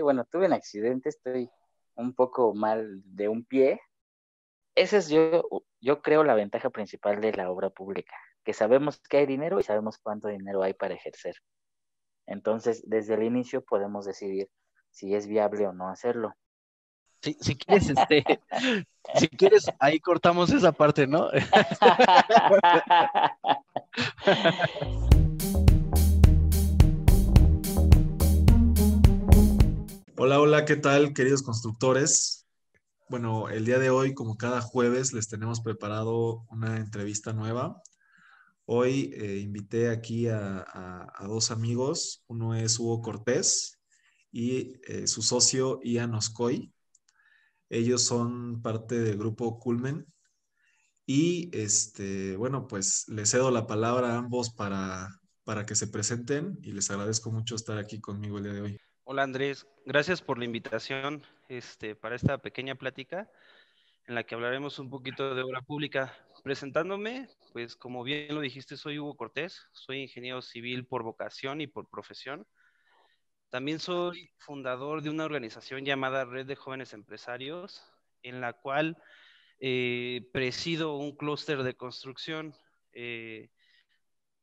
bueno, tuve un accidente, estoy un poco mal de un pie. Esa es yo, yo creo la ventaja principal de la obra pública, que sabemos que hay dinero y sabemos cuánto dinero hay para ejercer. Entonces, desde el inicio podemos decidir si es viable o no hacerlo. Si, si quieres, este, si quieres, ahí cortamos esa parte, ¿no? Hola, hola, ¿qué tal, queridos constructores? Bueno, el día de hoy, como cada jueves, les tenemos preparado una entrevista nueva. Hoy eh, invité aquí a, dos amigos. Uno es Hugo Cortés y eh, su socio Ian Oscoy. Ellos son parte del grupo Culmen. Y este, bueno, pues les cedo la palabra a ambos para, para que se presenten y les agradezco mucho estar aquí conmigo el día de hoy. Hola Andrés, gracias por la invitación este, para esta pequeña plática en la que hablaremos un poquito de obra pública. Presentándome, pues como bien lo dijiste, soy Hugo Cortés, soy ingeniero civil por vocación y por profesión. También soy fundador de una organización llamada Red de Jóvenes Empresarios, en la cual eh, presido un clúster de construcción. Eh,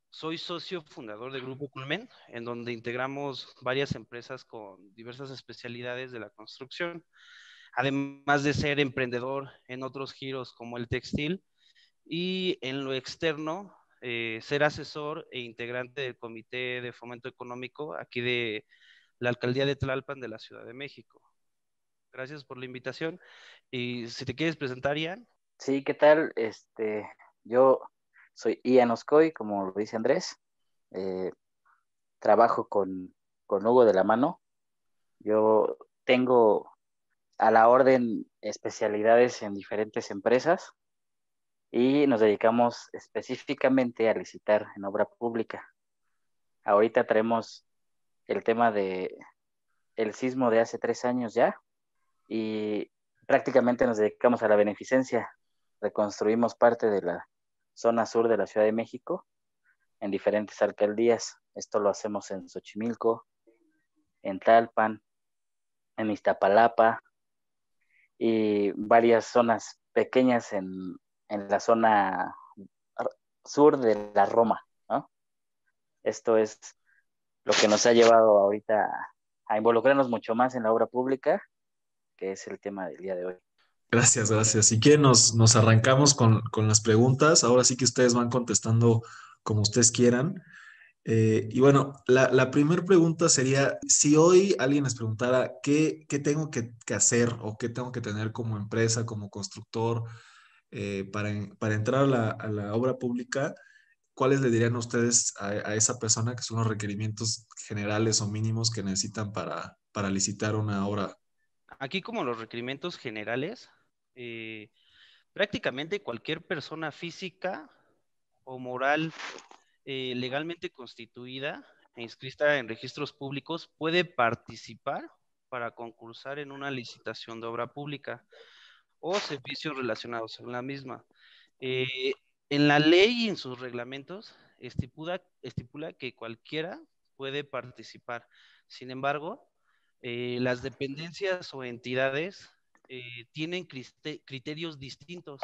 soy socio fundador del Grupo Culmen, en donde integramos varias empresas con diversas especialidades de la construcción, además de ser emprendedor en otros giros como el textil y en lo externo, eh, ser asesor e integrante del Comité de Fomento Económico aquí de la Alcaldía de Tlalpan de la Ciudad de México. Gracias por la invitación. Y si te quieres presentar, Ian. Sí, ¿qué tal? Este, yo soy Ian Oscoy, como lo dice Andrés. Eh, trabajo con, con Hugo de la mano. Yo tengo a la orden especialidades en diferentes empresas y nos dedicamos específicamente a licitar en obra pública. Ahorita traemos el tema de el sismo de hace tres años ya y prácticamente nos dedicamos a la beneficencia. Reconstruimos parte de la zona sur de la Ciudad de México, en diferentes alcaldías. Esto lo hacemos en Xochimilco, en Talpan, en Iztapalapa y varias zonas pequeñas en, la zona sur de la Roma. Esto es lo que nos ha llevado ahorita a involucrarnos mucho más en la obra pública, que es el tema del día de hoy. Gracias, gracias. Si quieren, nos, nos arrancamos con, las preguntas. Ahora sí que ustedes van contestando como ustedes quieran. Eh, y bueno, la, primera pregunta sería, si hoy alguien les preguntara qué, tengo que, hacer o qué tengo que tener como empresa, como constructor, eh, para, entrar a la, obra pública, ¿cuáles le dirían ustedes a, esa persona que son los requerimientos generales o mínimos que necesitan para, para licitar una obra? Aquí como los requerimientos generales, eh, prácticamente cualquier persona física o moral eh, legalmente constituida e inscrita en registros públicos puede participar para concursar en una licitación de obra pública o servicios relacionados con la misma. Eh, en la ley y en sus reglamentos estipula, estipula que cualquiera puede participar. Sin embargo, las dependencias o entidades eh, tienen criterios distintos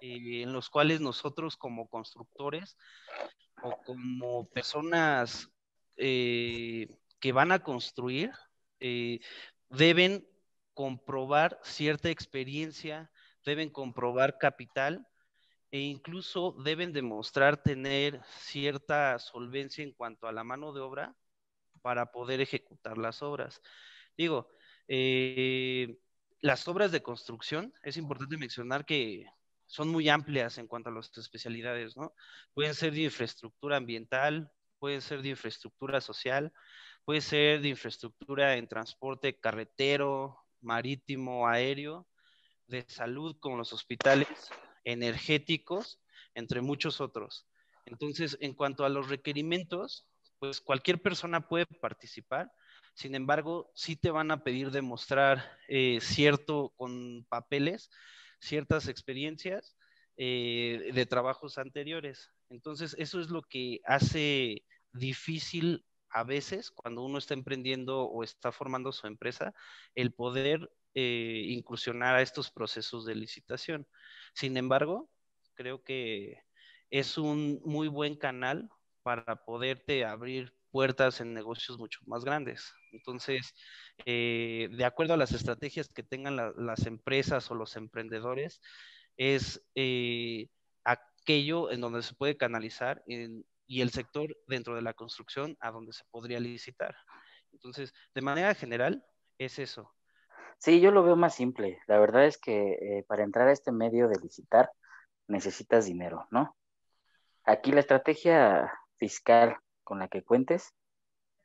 eh, en los cuales nosotros como constructores o como personas eh, que van a construir deben comprobar cierta experiencia, deben comprobar capital e incluso deben demostrar tener cierta solvencia en cuanto a la mano de obra para poder ejecutar las obras. Digo, eh, las obras de construcción, es importante mencionar que son muy amplias en cuanto a las especialidades, ¿no? Pueden ser de infraestructura ambiental, pueden ser de infraestructura social, puede ser de infraestructura en transporte carretero, marítimo, aéreo, de salud como los hospitales, energéticos, entre muchos otros. Entonces, en cuanto a los requerimientos, pues cualquier persona puede participar sin embargo, sí te van a pedir demostrar eh, cierto con papeles, ciertas experiencias eh, de trabajos anteriores. Entonces, eso es lo que hace difícil a veces cuando uno está emprendiendo o está formando su empresa, el poder eh, incursionar a estos procesos de licitación. Sin embargo, creo que es un muy buen canal para poderte abrir puertas en negocios mucho más grandes. Entonces, eh, de acuerdo a las estrategias que tengan las empresas o los emprendedores, es eh, aquello en donde se puede canalizar y el sector dentro de la construcción a donde se podría licitar. Entonces, de manera general, es eso. Sí, yo lo veo más simple. La verdad es que eh, para entrar a este medio de licitar necesitas dinero, ¿no? Aquí la estrategia fiscal con la que cuentes,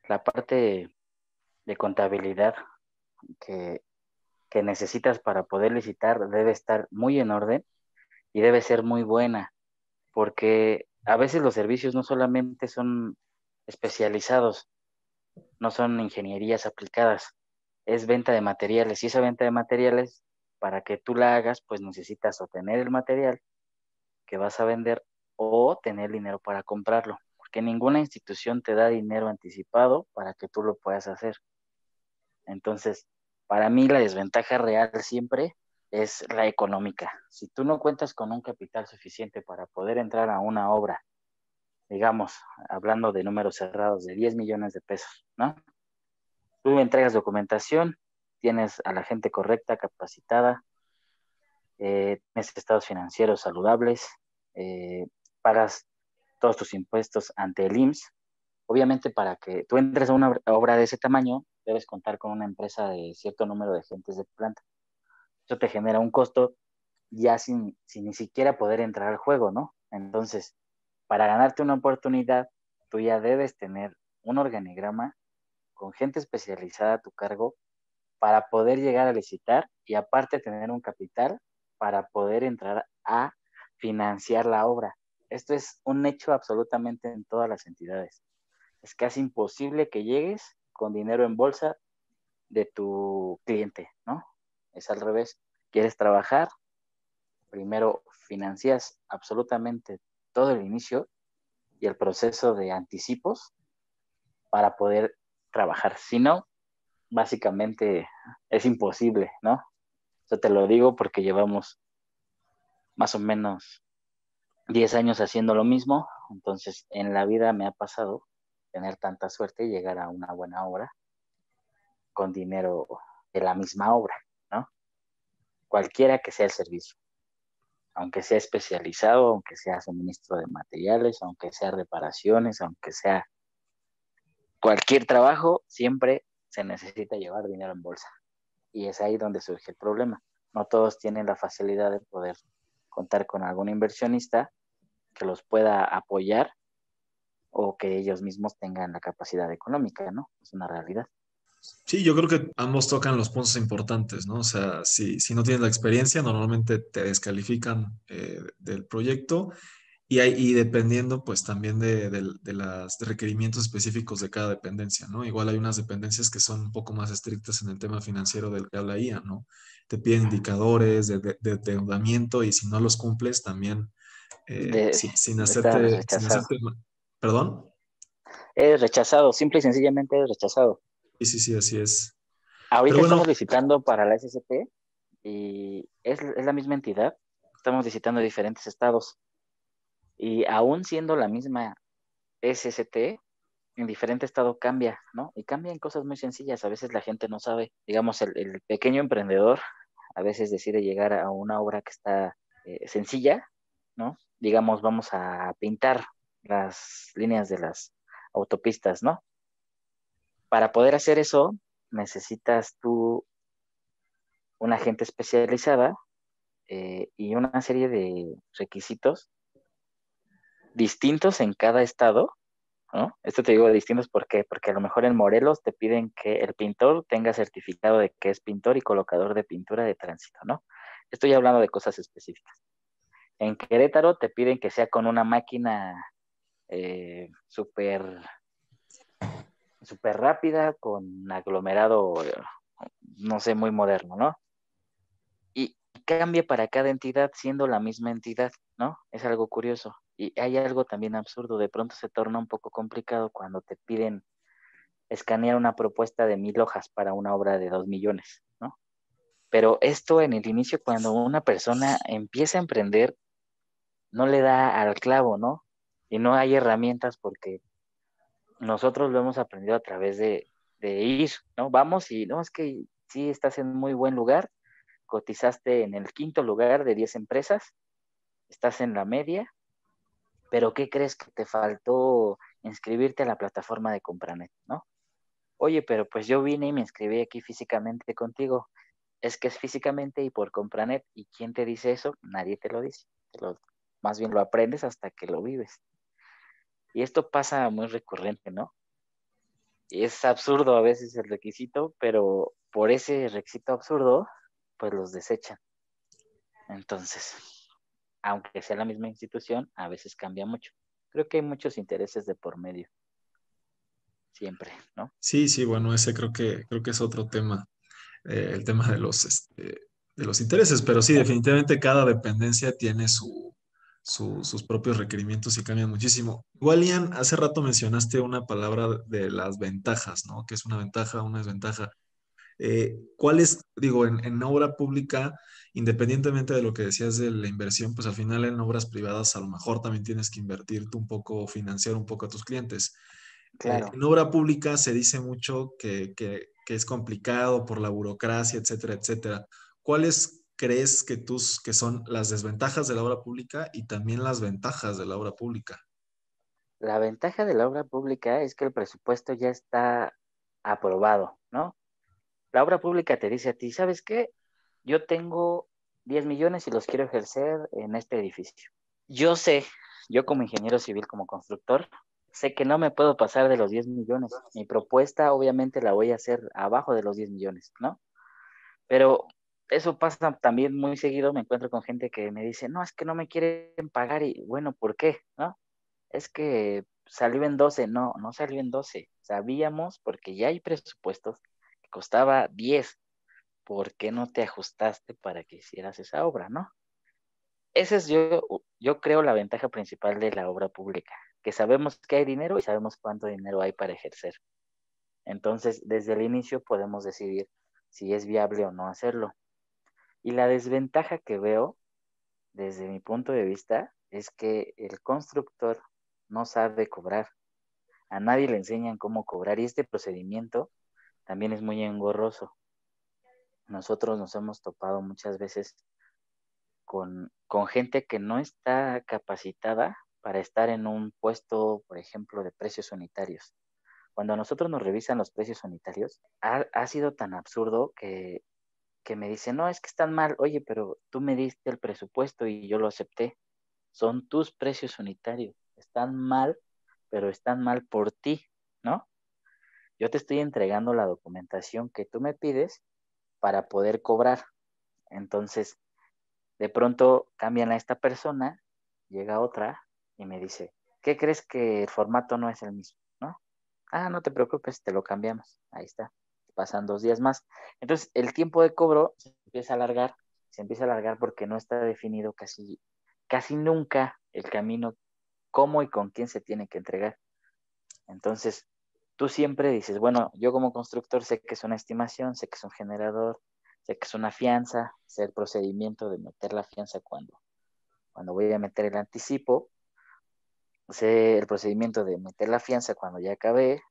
la parte de contabilidad que, que necesitas para poder licitar debe estar muy en orden y debe ser muy buena, porque a veces los servicios no solamente son especializados, no son ingenierías aplicadas, es venta de materiales y esa venta de materiales, para que tú la hagas, pues necesitas obtener el material que vas a vender o tener dinero para comprarlo, porque ninguna institución te da dinero anticipado para que tú lo puedas hacer. Entonces, para mí la desventaja real siempre es la económica. Si tú no cuentas con un capital suficiente para poder entrar a una obra, digamos, hablando de números cerrados de 10 millones de pesos, ¿no? Tú entregas documentación, tienes a la gente correcta, capacitada, eh, tienes estados financieros saludables, eh, pagas todos tus impuestos ante el IMSS. Obviamente, para que tú entres a una obra de ese tamaño, debes contar con una empresa de cierto número de agentes de planta. Eso te genera un costo ya sin, sin ni siquiera poder entrar al juego, ¿no? Entonces, para ganarte una oportunidad, tú ya debes tener un organigrama con gente especializada a tu cargo para poder llegar a licitar y aparte tener un capital para poder entrar a financiar la obra. Esto es un hecho absolutamente en todas las entidades. Es casi imposible que llegues con dinero en bolsa de tu cliente, ¿no? Es al revés. Quieres trabajar, primero financias absolutamente todo el inicio y el proceso de anticipos para poder trabajar. Si no, básicamente es imposible, ¿no? Yo te lo digo porque llevamos más o menos 10 años haciendo lo mismo, entonces en la vida me ha pasado tener tanta suerte y llegar a una buena obra con dinero de la misma obra, ¿no? Cualquiera que sea el servicio, aunque sea especializado, aunque sea suministro de materiales, aunque sea reparaciones, aunque sea cualquier trabajo, siempre se necesita llevar dinero en bolsa. Y es ahí donde surge el problema. No todos tienen la facilidad de poder contar con algún inversionista que los pueda apoyar o que ellos mismos tengan la capacidad económica, ¿no? Es una realidad. Sí, yo creo que ambos tocan los puntos importantes, ¿no? O sea, si, si no tienes la experiencia, normalmente te descalifican eh, del proyecto y, hay, y dependiendo pues también de, de, los requerimientos específicos de cada dependencia, ¿no? Igual hay unas dependencias que son un poco más estrictas en el tema financiero del que habla IA, ¿no? Te piden indicadores de, de, endeudamiento y si no los cumples también eh, sin, hacerte, ¿Perdón? Es rechazado, simple y sencillamente es rechazado. Sí, sí, sí, así es. Ahorita estamos visitando para la SCP y es, es la misma entidad. Estamos visitando diferentes estados. Y aún siendo la misma SST, en diferente estado cambia, ¿no? Y cambian cosas muy sencillas. A veces la gente no sabe. Digamos, el, pequeño emprendedor a veces decide llegar a una obra que está eh, sencilla, ¿no? Digamos, vamos a pintar las líneas de las autopistas, ¿no? Para poder hacer eso, necesitas tú una gente especializada eh, y una serie de requisitos distintos en cada estado, ¿no? Esto te digo distintos ¿por porque a lo mejor en Morelos te piden que el pintor tenga certificado de que es pintor y colocador de pintura de tránsito, ¿no? Estoy hablando de cosas específicas. En Querétaro te piden que sea con una máquina eh, súper super rápida, con aglomerado, no sé, muy moderno, ¿no? Y cambia para cada entidad siendo la misma entidad, ¿no? Es algo curioso. Y hay algo también absurdo, de pronto se torna un poco complicado cuando te piden escanear una propuesta de mil hojas para una obra de dos millones, ¿no? Pero esto en el inicio, cuando una persona empieza a emprender, no le da al clavo, ¿no? Y no hay herramientas porque nosotros lo hemos aprendido a través de, de ir, ¿no? Vamos y no, es que sí estás en muy buen lugar, cotizaste en el quinto lugar de 10 empresas, estás en la media, pero ¿qué crees que te faltó inscribirte a la plataforma de Compranet, ¿no? Oye, pero pues yo vine y me inscribí aquí físicamente contigo. Es que es físicamente y por Compranet. ¿Y quién te dice eso? Nadie te lo dice. más bien lo aprendes hasta que lo vives. Y esto pasa muy recurrente, ¿no? Y es absurdo a veces el requisito, pero por ese requisito absurdo, pues los desechan. Entonces, aunque sea la misma institución, a veces cambia mucho. Creo que hay muchos intereses de por medio. Siempre, ¿no? Sí, sí, bueno, ese creo que, creo que es otro tema, eh, el tema de los, este, de los intereses, pero sí, definitivamente cada dependencia tiene su, sus propios requerimientos y cambian muchísimo. Igual, Ian, hace rato mencionaste una palabra de las ventajas, ¿no? Que es una ventaja, una desventaja. Eh, ¿Cuál es, digo, en, en, obra pública, independientemente de lo que decías de la inversión, pues al final en obras privadas a lo mejor también tienes que invertirte un poco, financiar un poco a tus clientes. Eh, claro. en obra pública se dice mucho que, que, que, es complicado por la burocracia, etcétera, etcétera. ¿Cuáles crees que, tus, que son las desventajas de la obra pública y también las ventajas de la obra pública? La ventaja de la obra pública es que el presupuesto ya está aprobado, ¿no? La obra pública te dice a ti, ¿sabes qué? Yo tengo 10 millones y los quiero ejercer en este edificio. Yo sé, yo como ingeniero civil, como constructor, sé que no me puedo pasar de los 10 millones. Mi propuesta obviamente la voy a hacer abajo de los 10 millones, ¿no? Pero eso pasa también muy seguido, me encuentro con gente que me dice, no, es que no me quieren pagar y bueno, ¿por qué? ¿No? Es que salió en 12, no, no salió en 12. Sabíamos porque ya hay presupuestos costaba 10, ¿por qué no te ajustaste para que hicieras esa obra, no? Esa es yo, yo creo la ventaja principal de la obra pública, que sabemos que hay dinero y sabemos cuánto dinero hay para ejercer. Entonces, desde el inicio podemos decidir si es viable o no hacerlo. Y la desventaja que veo, desde mi punto de vista, es que el constructor no sabe cobrar. A nadie le enseñan cómo cobrar y este procedimiento también es muy engorroso. Nosotros nos hemos topado muchas veces con, gente que no está capacitada para estar en un puesto, por ejemplo, de precios unitarios. Cuando nosotros nos revisan los precios unitarios, ha, sido tan absurdo que, que me dicen, no, es que están mal, oye, pero tú me diste el presupuesto y yo lo acepté. Son tus precios unitarios. Están mal, pero están mal por ti, ¿no? Yo te estoy entregando la documentación que tú me pides para poder cobrar. Entonces, de pronto cambian a esta persona, llega otra y me dice, ¿qué crees que el formato no es el mismo? ¿No? Ah, no te preocupes, te lo cambiamos. Ahí está. Pasan dos días más. Entonces, el tiempo de cobro se empieza a alargar, se empieza a alargar porque no está definido casi, casi nunca el camino, cómo y con quién se tiene que entregar. Entonces, tú siempre dices, bueno, yo como constructor sé que es una estimación, sé que es un generador, sé que es una fianza, sé el procedimiento de meter la fianza cuando, cuando voy a meter el anticipo, sé el procedimiento de meter la fianza cuando ya acabé,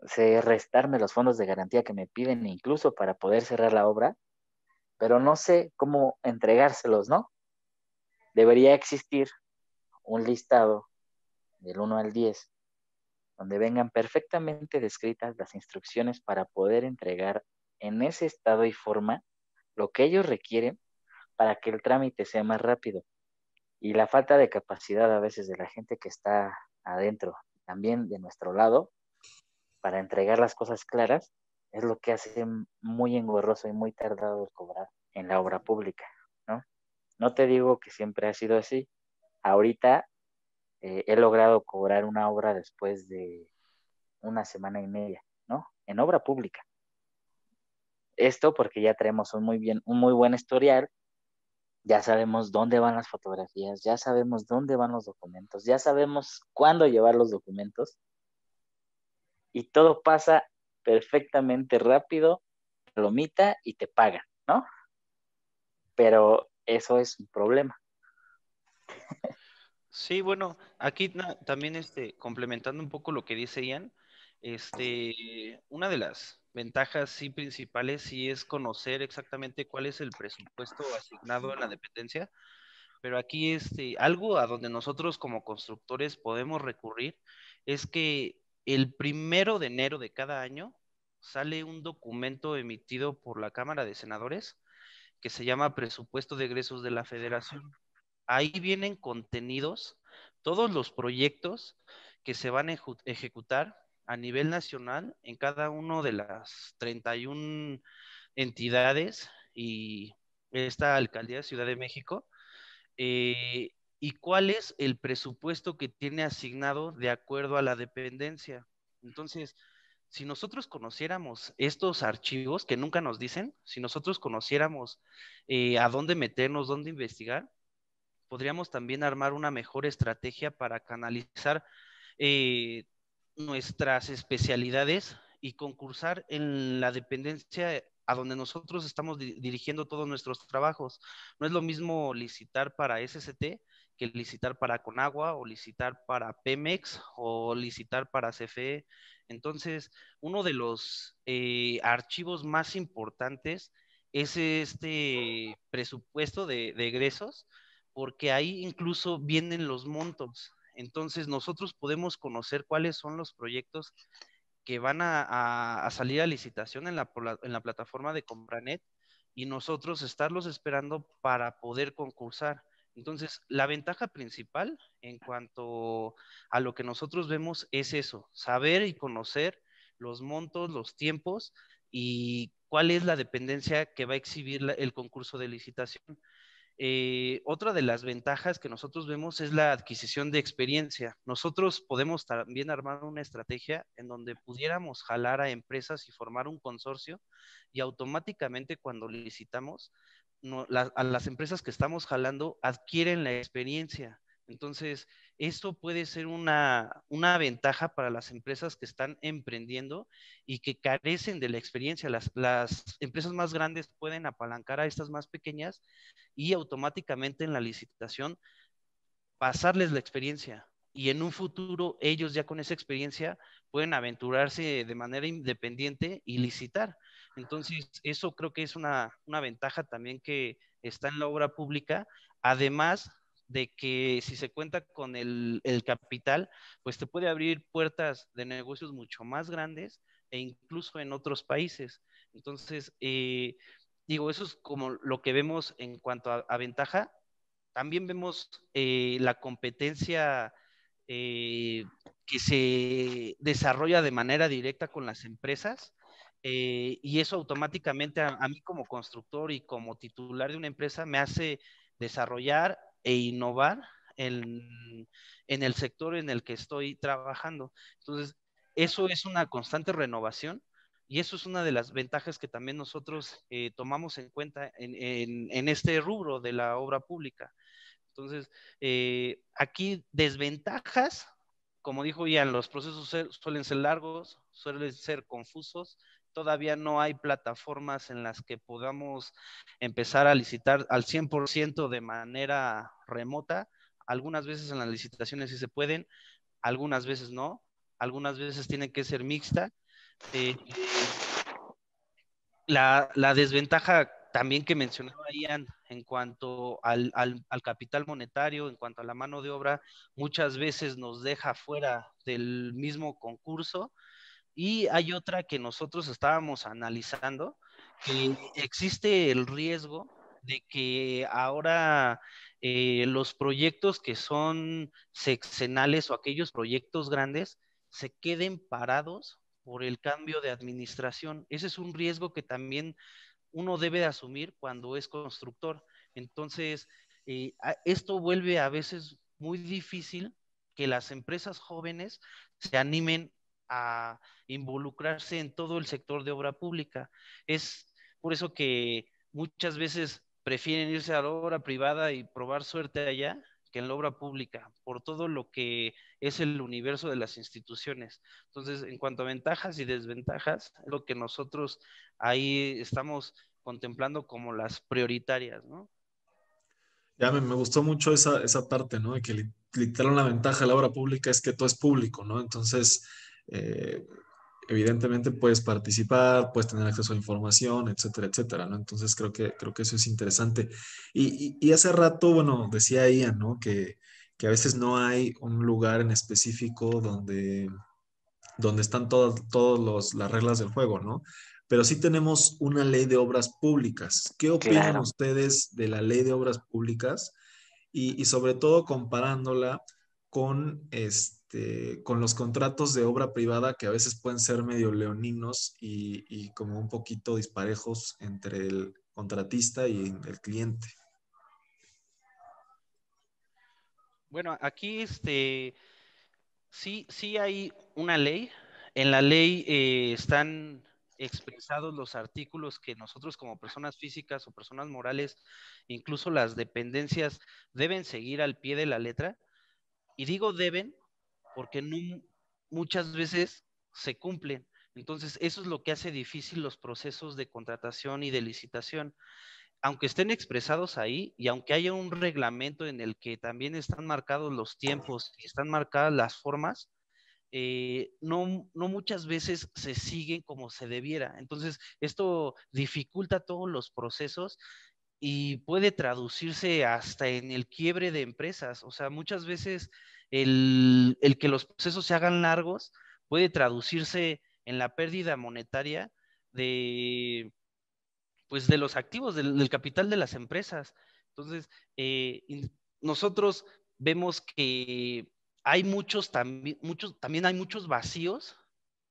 restarme los fondos de garantía que me piden incluso para poder cerrar la obra, pero no sé cómo entregárselos, ¿no? Debería existir un listado del 1 al 10 donde vengan perfectamente descritas las instrucciones para poder entregar en ese estado y forma lo que ellos requieren para que el trámite sea más rápido. Y la falta de capacidad a veces de la gente que está adentro, también de nuestro lado, para entregar las cosas claras, es lo que hace muy engorroso y muy tardado el cobrar en la obra pública, ¿no? No te digo que siempre ha sido así. Ahorita eh, he logrado cobrar una obra después de una semana y media, ¿no? En obra pública. Esto porque ya tenemos un muy bien, un muy buen historial, ya sabemos dónde van las fotografías, ya sabemos dónde van los documentos, ya sabemos cuándo llevar los documentos y todo pasa perfectamente rápido, lomita y te pagan, ¿no? Pero eso es un problema. Sí, bueno, aquí también este, complementando un poco lo que dice Ian, este, una de las ventajas sí principales sí es conocer exactamente cuál es el presupuesto asignado a la dependencia, pero aquí este, algo a donde nosotros como constructores podemos recurrir es que el primero de enero de cada año sale un documento emitido por la Cámara de Senadores que se llama Presupuesto de Egresos de la Federación. Ahí vienen contenidos todos los proyectos que se van a ejecutar a nivel nacional en cada una de las 31 entidades y esta alcaldía de Ciudad de México. Eh, y cuál es el presupuesto que tiene asignado de acuerdo a la dependencia. Entonces, si nosotros conociéramos estos archivos que nunca nos dicen, si nosotros conociéramos eh, a dónde meternos, dónde investigar, podríamos también armar una mejor estrategia para canalizar eh, nuestras especialidades y concursar en la dependencia a donde nosotros estamos dirigiendo todos nuestros trabajos. No es lo mismo licitar para SCT que licitar para Conagua o licitar para Pemex o licitar para CFE. Entonces, uno de los eh, archivos más importantes es este presupuesto de, egresos, porque ahí incluso vienen los montos. Entonces, nosotros podemos conocer cuáles son los proyectos que van a, salir a licitación en la, en la plataforma de Compranet y nosotros estarlos esperando para poder concursar. Entonces, la ventaja principal en cuanto a lo que nosotros vemos es eso, saber y conocer los montos, los tiempos y cuál es la dependencia que va a exhibir el concurso de licitación. Eh, otra de las ventajas que nosotros vemos es la adquisición de experiencia. Nosotros podemos también armar una estrategia en donde pudiéramos jalar a empresas y formar un consorcio y automáticamente cuando licitamos, a las empresas que estamos jalando adquieren la experiencia. Entonces, esto puede ser una, ventaja para las empresas que están emprendiendo y que carecen de la experiencia. Las, las, empresas más grandes pueden apalancar a estas más pequeñas y automáticamente en la licitación pasarles la experiencia. Y en un futuro ellos ya con esa experiencia pueden aventurarse de manera independiente y licitar. Entonces, eso creo que es una, una ventaja también que está en la obra pública. Además, de que si se cuenta con el, capital, pues te puede abrir puertas de negocios mucho más grandes e incluso en otros países. Entonces, eh, digo, eso es como lo que vemos en cuanto a, ventaja. También vemos eh, la competencia eh, que se desarrolla de manera directa con las empresas. Y eso automáticamente a, mí como constructor y como titular de una empresa me hace desarrollar e innovar en, el sector en el que estoy trabajando. Entonces, eso es una constante renovación y eso es una de las ventajas que también nosotros eh, tomamos en cuenta en, este rubro de la obra pública. Entonces, eh, aquí desventajas, como dijo Ian, los procesos suelen ser largos, suelen ser confusos, todavía no hay plataformas en las que podamos empezar a licitar al 100% de manera remota. Algunas veces en las licitaciones sí se pueden, algunas veces no, algunas veces tienen que ser mixta. Eh, la, desventaja también que mencionaba Ian en cuanto al, al, capital monetario, en cuanto a la mano de obra, muchas veces nos deja fuera del mismo concurso y hay otra que nosotros estábamos analizando, que existe el riesgo de que ahora eh, los proyectos que son sexenales o aquellos proyectos grandes se queden parados por el cambio de administración. Ese es un riesgo que también uno debe de asumir cuando es constructor. Entonces, eh, esto vuelve a veces muy difícil que las empresas jóvenes se animen a involucrarse en todo el sector de obra pública. Es por eso que muchas veces prefieren irse a la obra privada y probar suerte allá que en la obra pública, por todo lo que es el universo de las instituciones. Entonces, en cuanto a ventajas y desventajas, lo que nosotros ahí estamos contemplando como las prioritarias, ¿no? Ya me, gustó mucho esa, esa, parte, ¿no? De que literal una ventaja de la obra pública es que todo es público, ¿no? Entonces, eh, evidentemente puedes participar, puedes tener acceso a información, etcétera, etcétera, ¿no? Entonces creo que, creo que eso es interesante. Y, y, hace rato, bueno, decía Ian, ¿no? Que, que, a veces no hay un lugar en específico donde, donde están todas todos las reglas del juego, ¿no? Pero sí tenemos una ley de obras públicas. ¿Qué opinan ustedes de la ley de obras públicas? Y, y sobre todo comparándola con este este, con los contratos de obra privada que a veces pueden ser medio leoninos y, como un poquito disparejos entre el contratista y el cliente. Bueno, aquí este, sí, sí hay una ley. En la ley eh, están expresados los artículos que nosotros como personas físicas o personas morales, incluso las dependencias, deben seguir al pie de la letra. Y digo deben porque muchas veces se cumplen. Entonces, eso es lo que hace difícil los procesos de contratación y de licitación. Aunque estén expresados ahí y aunque haya un reglamento en el que también están marcados los tiempos y están marcadas las formas, eh, no muchas veces se siguen como se debiera. Entonces, esto dificulta todos los procesos y puede traducirse hasta en el quiebre de empresas. O sea, muchas veces el, que los procesos se hagan largos puede traducirse en la pérdida monetaria de, pues, de los activos, del, capital de las empresas. Entonces, eh, nosotros vemos que hay muchos, también, muchos, también hay muchos vacíos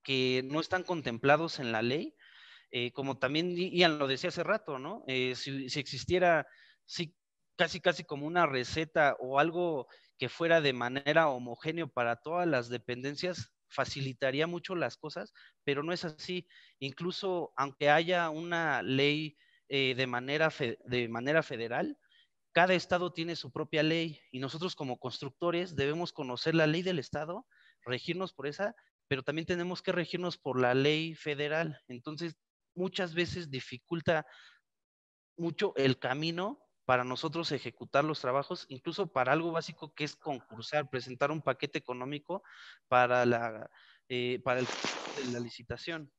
que no están contemplados en la ley, eh, como también Ian lo decía hace rato, ¿no? Eh, si, si, existiera, sí, casi, casi como una receta o algo que fuera de manera homogénea para todas las dependencias, facilitaría mucho las cosas, pero no es así. Incluso aunque haya una ley eh, de, manera de manera federal, cada estado tiene su propia ley y nosotros como constructores debemos conocer la ley del estado, regirnos por esa, pero también tenemos que regirnos por la ley federal. Entonces, muchas veces dificulta mucho el camino para nosotros ejecutar los trabajos, incluso para algo básico que es concursar, presentar un paquete económico para la, eh, para la licitación.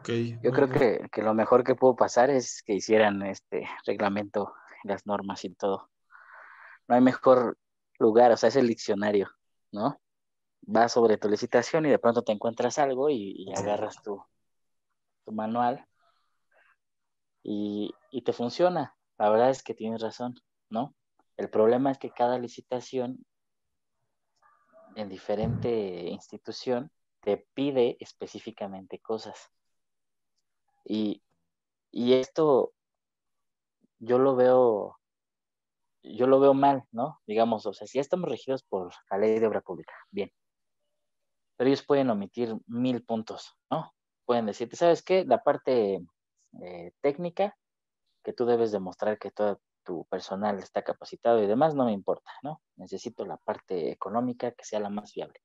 Okay. Yo creo que, que, lo mejor que pudo pasar es que hicieran este reglamento, las normas y todo. No hay mejor lugar, o sea, es el diccionario, ¿no? Vas sobre tu licitación y de pronto te encuentras algo y, y agarras tu, tu manual y, y, te funciona. La verdad es que tienes razón, ¿no? El problema es que cada licitación en diferente institución te pide específicamente cosas. Y, esto yo lo veo, yo lo veo mal, ¿no? Digamos, o sea, si ya estamos regidos por la ley de obra pública, bien. Pero ellos pueden omitir mil puntos, ¿no? Pueden decirte, ¿sabes qué? La parte eh, técnica que tú debes demostrar que todo tu personal está capacitado y demás, no me importa, ¿no? Necesito la parte económica que sea la más viable.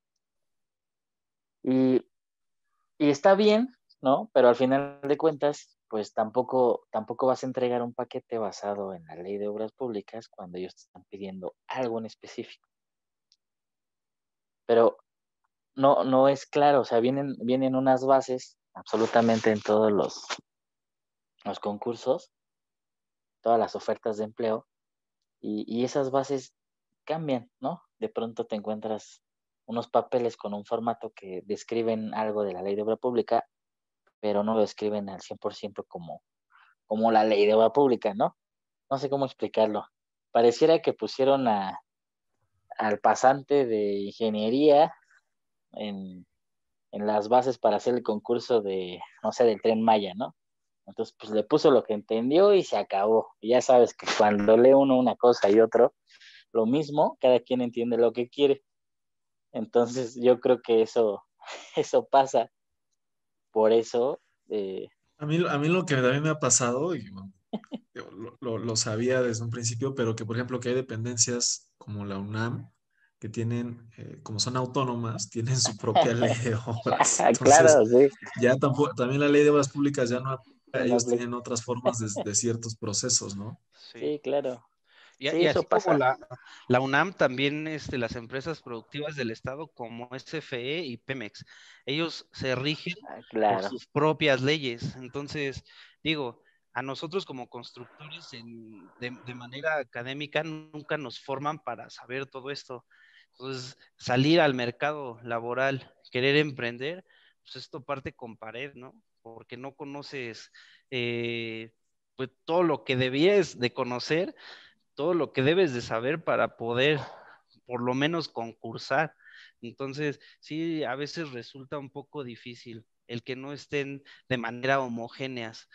Y, está bien, ¿no? Pero al final de cuentas, pues tampoco, tampoco vas a entregar un paquete basado en la ley de obras públicas cuando ellos te están pidiendo algo en específico. Pero no, no es claro, o sea, vienen, vienen unas bases absolutamente en todos los, los concursos todas las ofertas de empleo y, esas bases cambian, ¿no? De pronto te encuentras unos papeles con un formato que describen algo de la ley de obra pública, pero no lo describen al 100% como, como la ley de obra pública, ¿no? No sé cómo explicarlo. Pareciera que pusieron a, al pasante de ingeniería en, en las bases para hacer el concurso de, no sé, del tren Maya, ¿no? Entonces, pues le puso lo que entendió y se acabó. Y ya sabes que cuando lee uno una cosa y otro, lo mismo, cada quien entiende lo que quiere. Entonces, yo creo que eso, eso pasa. Por eso. Eh, a, mí, a mí lo que también me ha pasado, y lo, lo, sabía desde un principio, pero que por ejemplo que hay dependencias como la UNAM que tienen, eh, como son autónomas, tienen su propia ley de obras. claro, sí. Ya tampoco, también la ley de obras públicas ya no ellos tienen otras formas de, ciertos procesos, ¿no? Sí, claro. Y, eso pasa. la, la, UNAM también, este, las empresas productivas del Estado como SFE y Pemex, ellos se rigen ah, por sus propias leyes. Entonces, digo, a nosotros como constructores de, de, manera académica nunca nos forman para saber todo esto. Entonces, salir al mercado laboral, querer emprender, pues esto parte con pared, ¿no? Porque no conoces eh, pues todo lo que debías de conocer todo lo que debes de saber para poder por lo menos concursar. Entonces, sí, a veces resulta un poco difícil el que no estén de manera homogéneas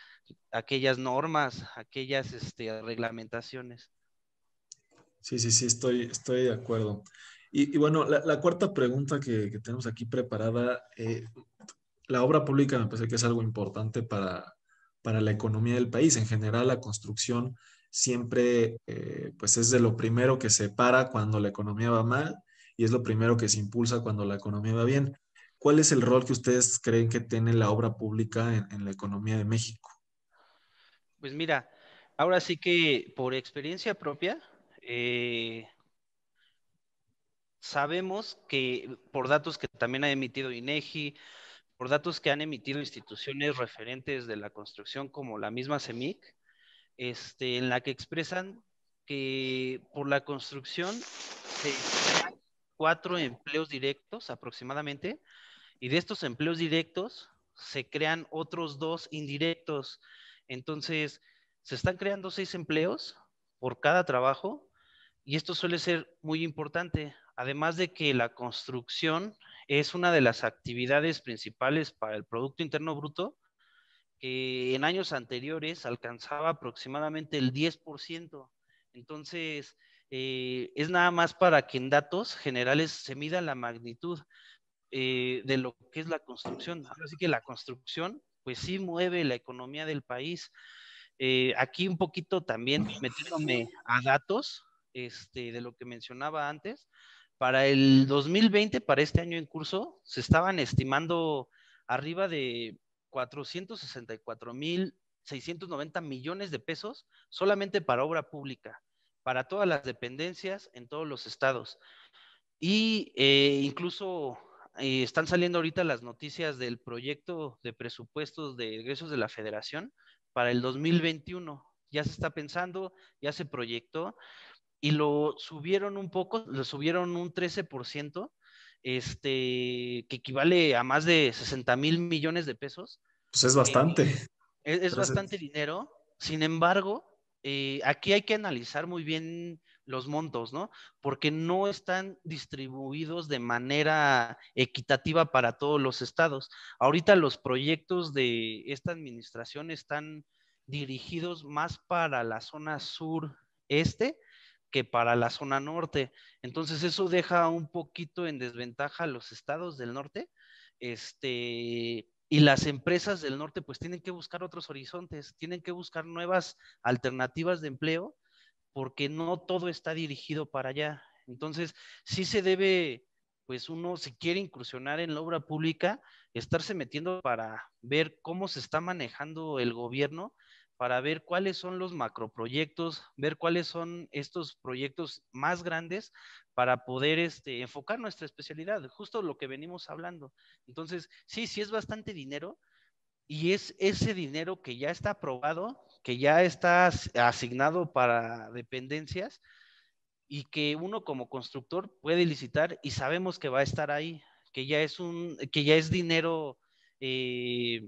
aquellas normas, aquellas este, reglamentaciones. Sí, sí, sí, estoy, estoy de acuerdo. Y, bueno, la, cuarta pregunta que, tenemos aquí preparada, eh, la obra pública me parece que es algo importante para, para la economía del país. En general, la construcción siempre eh, pues es de lo primero que se para cuando la economía va mal y es lo primero que se impulsa cuando la economía va bien. ¿Cuál es el rol que ustedes creen que tiene la obra pública en, la economía de México? Pues mira, ahora sí que por experiencia propia, eh, sabemos que por datos que también ha emitido INEGI, por datos que han emitido instituciones referentes de la construcción como la misma CEMIC, este, en la que expresan que por la construcción se crean cuatro empleos directos aproximadamente, y de estos empleos directos se crean otros dos indirectos. Entonces, se están creando seis empleos por cada trabajo, y esto suele ser muy importante, además de que la construcción es una de las actividades principales para el Producto Interno Bruto, que en años anteriores alcanzaba aproximadamente el 10%. Entonces, eh, es nada más para que en datos generales se mida la magnitud eh, de lo que es la construcción. Así que la construcción, pues sí mueve la economía del país. Eh, aquí un poquito también metiéndome a datos este, de lo que mencionaba antes. Para el 2020, para este año en curso, se estaban estimando arriba de 464.690 millones de pesos solamente para obra pública, para todas las dependencias en todos los estados. Y eh, incluso eh, están saliendo ahorita las noticias del proyecto de presupuestos de egresos de la federación para el 2021. Ya se está pensando, ya se proyectó y lo subieron un poco, lo subieron un 13% este, que equivale a más de 60 mil millones de pesos. Pues es bastante. Eh, es, bastante dinero. Sin embargo, eh, aquí hay que analizar muy bien los montos, ¿no? Porque no están distribuidos de manera equitativa para todos los estados. Ahorita los proyectos de esta administración están dirigidos más para la zona sur-este que para la zona norte. Entonces eso deja un poquito en desventaja a los estados del norte. Este, y las empresas del norte pues tienen que buscar otros horizontes, tienen que buscar nuevas alternativas de empleo porque no todo está dirigido para allá. Entonces, sí se debe, pues uno, si quiere incursionar en la obra pública, estarse metiendo para ver cómo se está manejando el gobierno para ver cuáles son los macroproyectos, ver cuáles son estos proyectos más grandes para poder este, enfocar nuestra especialidad, justo lo que venimos hablando. Entonces, sí, sí es bastante dinero y es ese dinero que ya está aprobado, que ya está asignado para dependencias y que uno como constructor puede licitar y sabemos que va a estar ahí, que ya es un, que ya es dinero eh,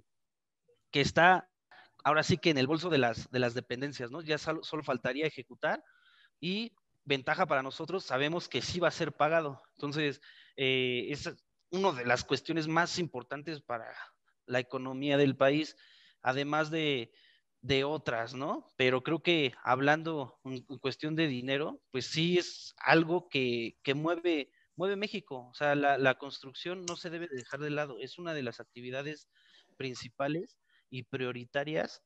que está ahora sí que en el bolso de las, de las dependencias, ¿no? Ya solo, faltaría ejecutar y ventaja para nosotros, sabemos que sí va a ser pagado. Entonces, eh, es una de las cuestiones más importantes para la economía del país, además de, otras, ¿no? Pero creo que hablando en, cuestión de dinero, pues sí es algo que, mueve, mueve México. O sea, la, la, construcción no se debe dejar de lado, es una de las actividades principales y prioritarias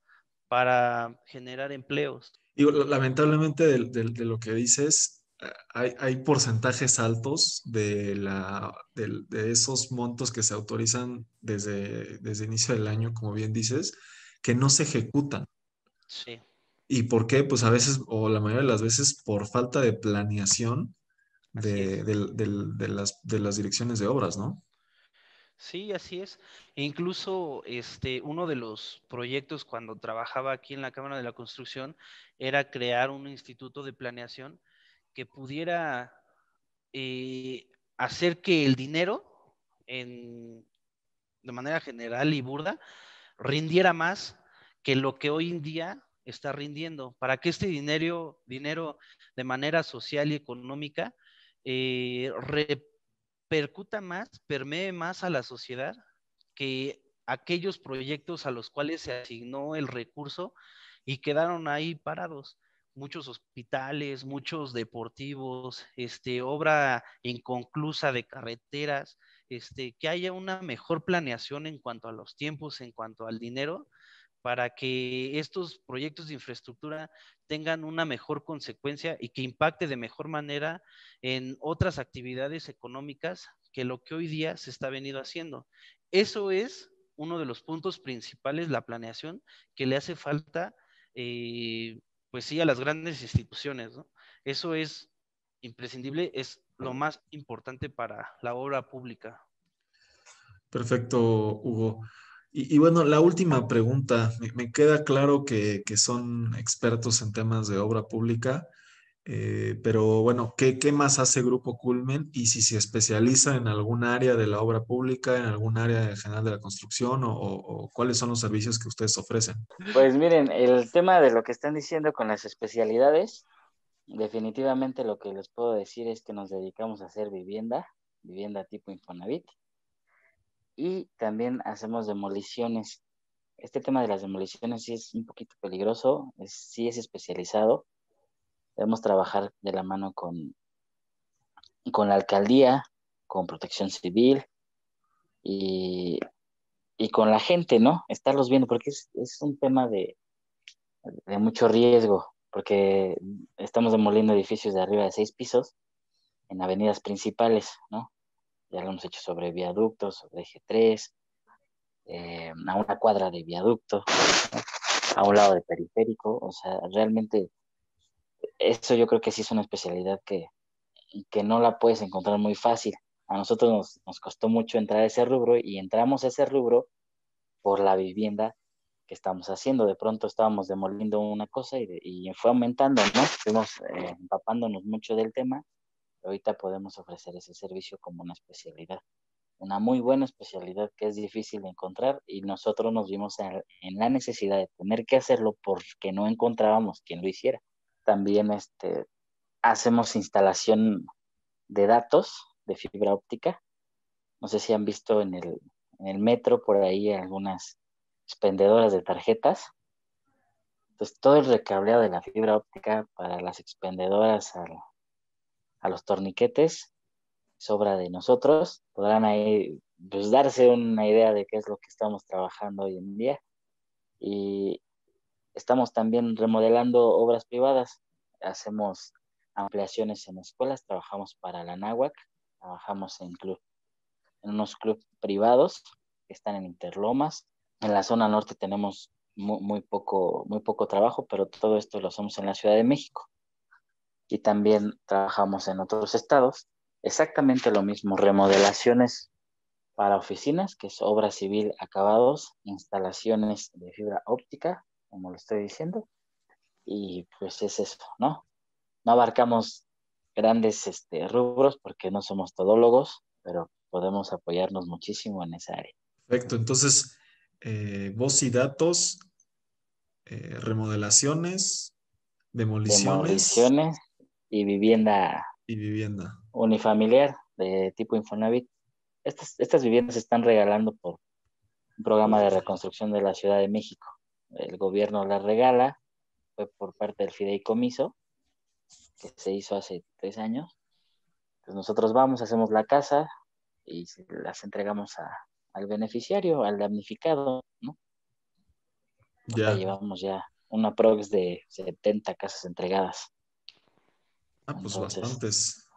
para generar empleos. Y lamentablemente de, lo que dices, hay, porcentajes altos de, la, de, esos montos que se autorizan desde, desde inicio del año, como bien dices, que no se ejecutan. Sí. ¿Y por qué? Pues a veces, o la mayoría de las veces, por falta de planeación de, las, de las direcciones de obras, ¿no? Sí, así es. Incluso este, uno de los proyectos cuando trabajaba aquí en la Cámara de la Construcción era crear un instituto de planeación que pudiera eh, hacer que el dinero, de manera general y burda, rindiera más que lo que hoy en día está rindiendo, para que este dinero, dinero de manera social y económica eh, repercuta más, permee más a la sociedad que aquellos proyectos a los cuales se asignó el recurso y quedaron ahí parados. Muchos hospitales, muchos deportivos, este, obra inconclusa de carreteras, este, que haya una mejor planeación en cuanto a los tiempos, en cuanto al dinero, para que estos proyectos de infraestructura tengan una mejor consecuencia y que impacte de mejor manera en otras actividades económicas que lo que hoy día se está venido haciendo. Eso es uno de los puntos principales, la planeación, que le hace falta, eh, pues sí, a las grandes instituciones. Eso es imprescindible, es lo más importante para la obra pública. Perfecto, Hugo. Y, bueno, la última pregunta. Me, queda claro que, son expertos en temas de obra pública, eh, pero bueno, ¿qué, más hace Grupo Culmen? Y si se especializa en algún área de la obra pública, en algún área general de la construcción, o, cuáles son los servicios que ustedes ofrecen. Pues miren, el tema de lo que están diciendo con las especialidades, definitivamente lo que les puedo decir es que nos dedicamos a hacer vivienda, vivienda tipo Infonavit y también hacemos demoliciones. Este tema de las demoliciones sí es un poquito peligroso, es, sí es especializado. Debemos trabajar de la mano con, con la alcaldía, con protección civil y, con la gente, ¿no? Estarlos viendo, porque es, es un tema de, de mucho riesgo, porque estamos demoliendo edificios de arriba de seis pisos en avenidas principales, ¿no? Ya lo hemos hecho sobre viaductos, sobre eje 3, eh, a una cuadra de viaducto, a un lado de periférico, o sea, realmente eso yo creo que sí es una especialidad que, que no la puedes encontrar muy fácil. A nosotros nos, nos costó mucho entrar a ese rubro y entramos a ese rubro por la vivienda que estamos haciendo. De pronto estábamos demoliendo una cosa y, y fue aumentando, ¿no? Fuimos eh, empapándonos mucho del tema ahorita podemos ofrecer ese servicio como una especialidad, una muy buena especialidad que es difícil de encontrar y nosotros nos vimos en, la necesidad de tener que hacerlo porque no encontrábamos quien lo hiciera. También este, hacemos instalación de datos de fibra óptica. No sé si han visto en el, en el metro por ahí algunas expendedoras de tarjetas. Entonces, todo el recableado de la fibra óptica para las expendedoras al, a los torniquetes, sobra de nosotros, podrán ahí pues, darse una idea de qué es lo que estamos trabajando hoy en día. Y estamos también remodelando obras privadas, hacemos ampliaciones en escuelas, trabajamos para la NAWAC, trabajamos en, club, en unos clubes privados que están en Interlomas. En la zona norte tenemos muy, muy, poco, muy poco trabajo, pero todo esto lo hacemos en la Ciudad de México y también trabajamos en otros estados. Exactamente lo mismo, remodelaciones para oficinas, que es obra civil acabados, instalaciones de fibra óptica, como lo estoy diciendo, y pues es eso, ¿no? No abarcamos grandes este, rubros porque no somos todólogos, pero podemos apoyarnos muchísimo en esa área. Perfecto, entonces, eh, voz y datos, eh, remodelaciones, demoliciones. Demoliciones, y vivienda, y vivienda unifamiliar de tipo Infonavit. Estas, estas viviendas se están regalando por un programa de reconstrucción de la Ciudad de México. El gobierno las regala, fue por parte del fideicomiso, que se hizo hace tres años. Entonces nosotros vamos, hacemos la casa y las entregamos al beneficiario, al damnificado, ¿no? Ya. llevamos ya una prox de 70 casas entregadas. Ah, pues bastantes.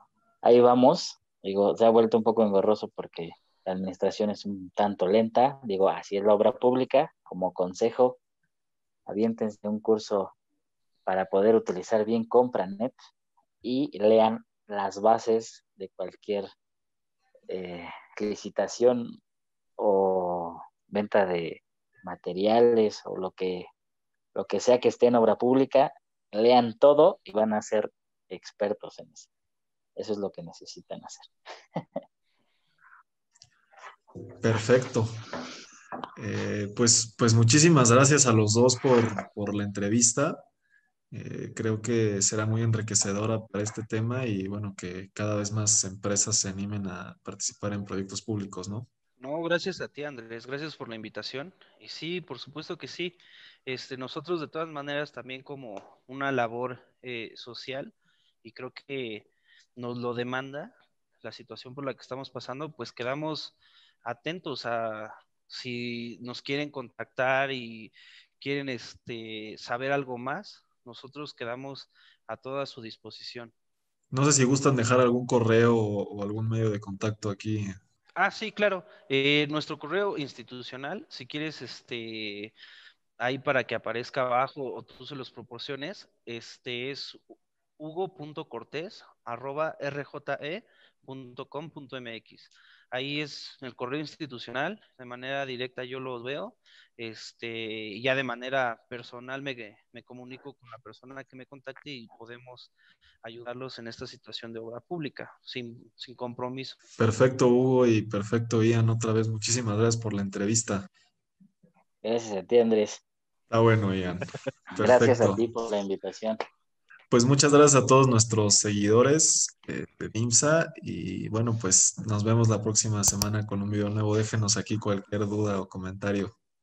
Ahí vamos. Digo, se ha vuelto un poco engorroso porque la administración es un tanto lenta. Digo, así es la obra pública. Como consejo, aviéntense un curso para poder utilizar bien CompraNet y lean las bases de cualquier eh, licitación o venta de materiales o lo que, lo que sea que esté en obra pública, lean todo y van a ser expertos en eso. Eso es lo que necesitan hacer. Perfecto. Eh, pues, pues muchísimas gracias a los dos por, por la entrevista. Eh, creo que será muy enriquecedora para este tema y bueno, que cada vez más empresas se animen a participar en proyectos públicos, ¿no? No, gracias a ti, Andrés. Gracias por la invitación. Y sí, por supuesto que sí. Este, nosotros de todas maneras también como una labor eh, social y creo que nos lo demanda la situación por la que estamos pasando, pues quedamos atentos a si nos quieren contactar y quieren este, saber algo más, nosotros quedamos a toda su disposición. No sé si gustan dejar algún correo o, algún medio de contacto aquí. Ah, sí, claro. Eh, nuestro correo institucional, si quieres, este, ahí para que aparezca abajo o tú se los proporciones, este es hugo.cortés arroba rje.com.mx. Ahí es el correo institucional, de manera directa yo los veo, este, ya de manera personal me, me comunico con la persona que me contacte y podemos ayudarlos en esta situación de obra pública, sin, sin compromiso. Perfecto, Hugo, y perfecto, Ian. Otra vez, muchísimas gracias por la entrevista. Gracias a ti, Andrés. Está bueno, Ian. Gracias a ti por la invitación. Pues muchas gracias a todos nuestros seguidores de IMSA y bueno, pues nos vemos la próxima semana con un video nuevo. Déjenos aquí cualquier duda o comentario.